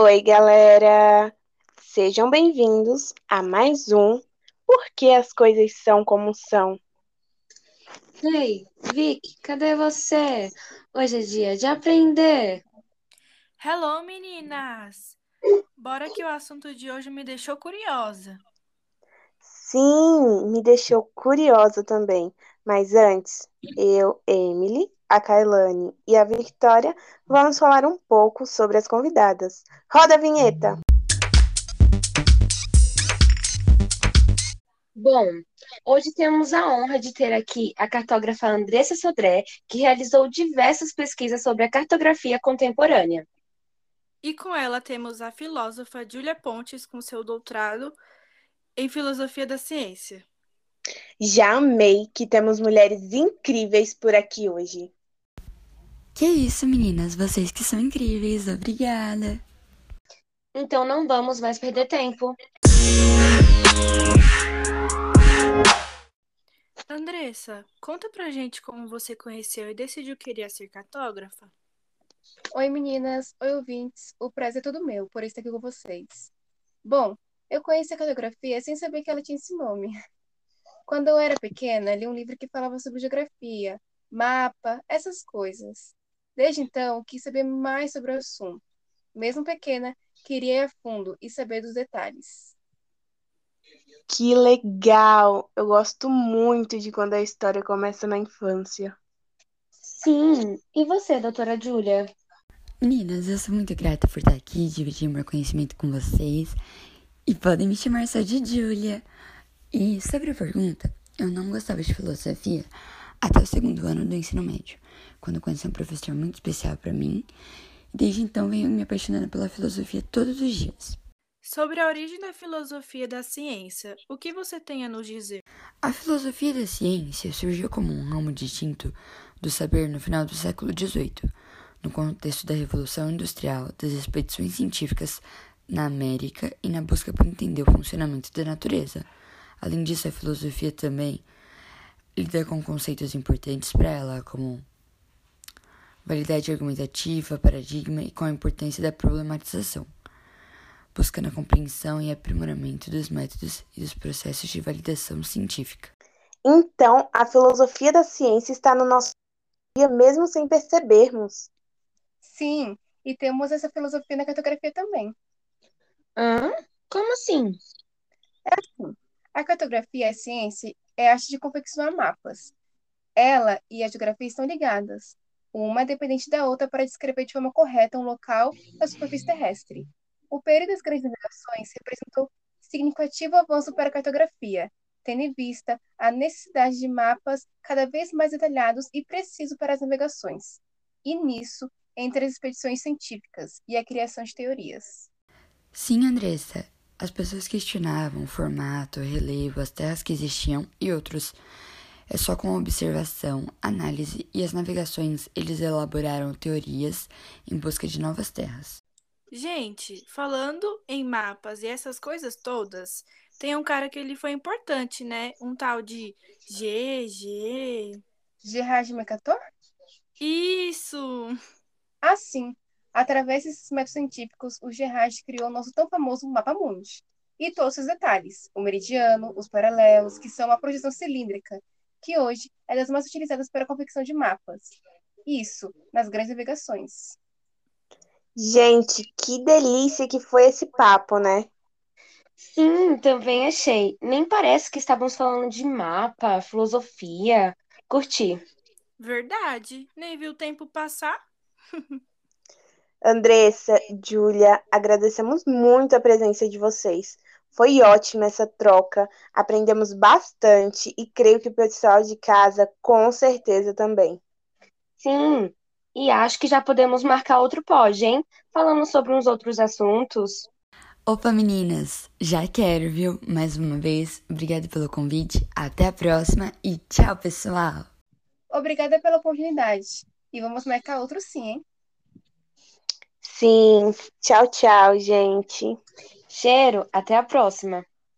Oi, galera! Sejam bem-vindos a mais um Por que as coisas são como são? Ei, Vic, cadê você? Hoje é dia de aprender. Hello, meninas! Bora que o assunto de hoje me deixou curiosa. Sim, me deixou curiosa também. Mas antes, eu, Emily, a Kailane e a Victoria vamos falar um pouco sobre as convidadas. Roda a vinheta! Bom, hoje temos a honra de ter aqui a cartógrafa Andressa Sodré, que realizou diversas pesquisas sobre a cartografia contemporânea. E com ela temos a filósofa Júlia Pontes com seu doutorado em filosofia da ciência. Já amei que temos mulheres incríveis por aqui hoje. Que isso, meninas, vocês que são incríveis, obrigada. Então não vamos mais perder tempo. Andressa, conta pra gente como você conheceu e decidiu que queria ser cartógrafa. Oi, meninas. Oi, ouvintes. O prazer é todo meu por estar aqui com vocês. Bom, eu conheci a cartografia sem saber que ela tinha esse nome. Quando eu era pequena, li um livro que falava sobre geografia, mapa, essas coisas. Desde então, quis saber mais sobre o assunto. Mesmo pequena, queria ir a fundo e saber dos detalhes. Que legal! Eu gosto muito de quando a história começa na infância. Sim, e você, doutora Júlia? Meninas, eu sou muito grata por estar aqui, dividir meu conhecimento com vocês. E podem me chamar só de Júlia. E sobre a pergunta, eu não gostava de filosofia até o segundo ano do ensino médio, quando conheci um professor muito especial para mim. E desde então venho me apaixonando pela filosofia todos os dias. Sobre a origem da filosofia da ciência, o que você tem a nos dizer? A filosofia da ciência surgiu como um ramo distinto do saber no final do século XVIII, no contexto da Revolução Industrial, das expedições científicas na América e na busca por entender o funcionamento da natureza. Além disso, a filosofia também lida com conceitos importantes para ela, como validade argumentativa, paradigma e com a importância da problematização, buscando a compreensão e aprimoramento dos métodos e dos processos de validação científica. Então, a filosofia da ciência está no nosso dia mesmo sem percebermos. Sim, e temos essa filosofia na cartografia também. Hã? Como assim? É assim. A cartografia é a ciência é a arte de confeccionar mapas. Ela e a geografia estão ligadas. Uma é dependente da outra para descrever de forma correta um local da superfície terrestre. O período das grandes navegações representou significativo avanço para a cartografia, tendo em vista a necessidade de mapas cada vez mais detalhados e precisos para as navegações. E nisso, entre as expedições científicas e a criação de teorias. Sim, Andressa. As pessoas questionavam o formato, o relevo, as terras que existiam e outros. É só com observação, análise e as navegações eles elaboraram teorias em busca de novas terras. Gente, falando em mapas e essas coisas todas, tem um cara que ele foi importante, né? Um tal de GG. Gerard Mercator? Isso! Ah, sim. Através desses métodos científicos, o Gerard criou o nosso tão famoso mapa mundi. E todos os detalhes, o meridiano, os paralelos, que são uma projeção cilíndrica, que hoje é das mais utilizadas para a confecção de mapas. Isso, nas grandes navegações. Gente, que delícia que foi esse papo, né? Sim, também achei. Nem parece que estávamos falando de mapa, filosofia. Curti. Verdade. Nem vi o tempo passar. Andressa, Júlia, agradecemos muito a presença de vocês. Foi ótima essa troca, aprendemos bastante e creio que o pessoal de casa com certeza também. Sim, e acho que já podemos marcar outro pod, hein? Falando sobre uns outros assuntos. Opa, meninas, já quero, viu? Mais uma vez, obrigada pelo convite, até a próxima e tchau, pessoal! Obrigada pela oportunidade. E vamos marcar outro sim, hein? Sim, tchau, tchau, gente. Cheiro, até a próxima.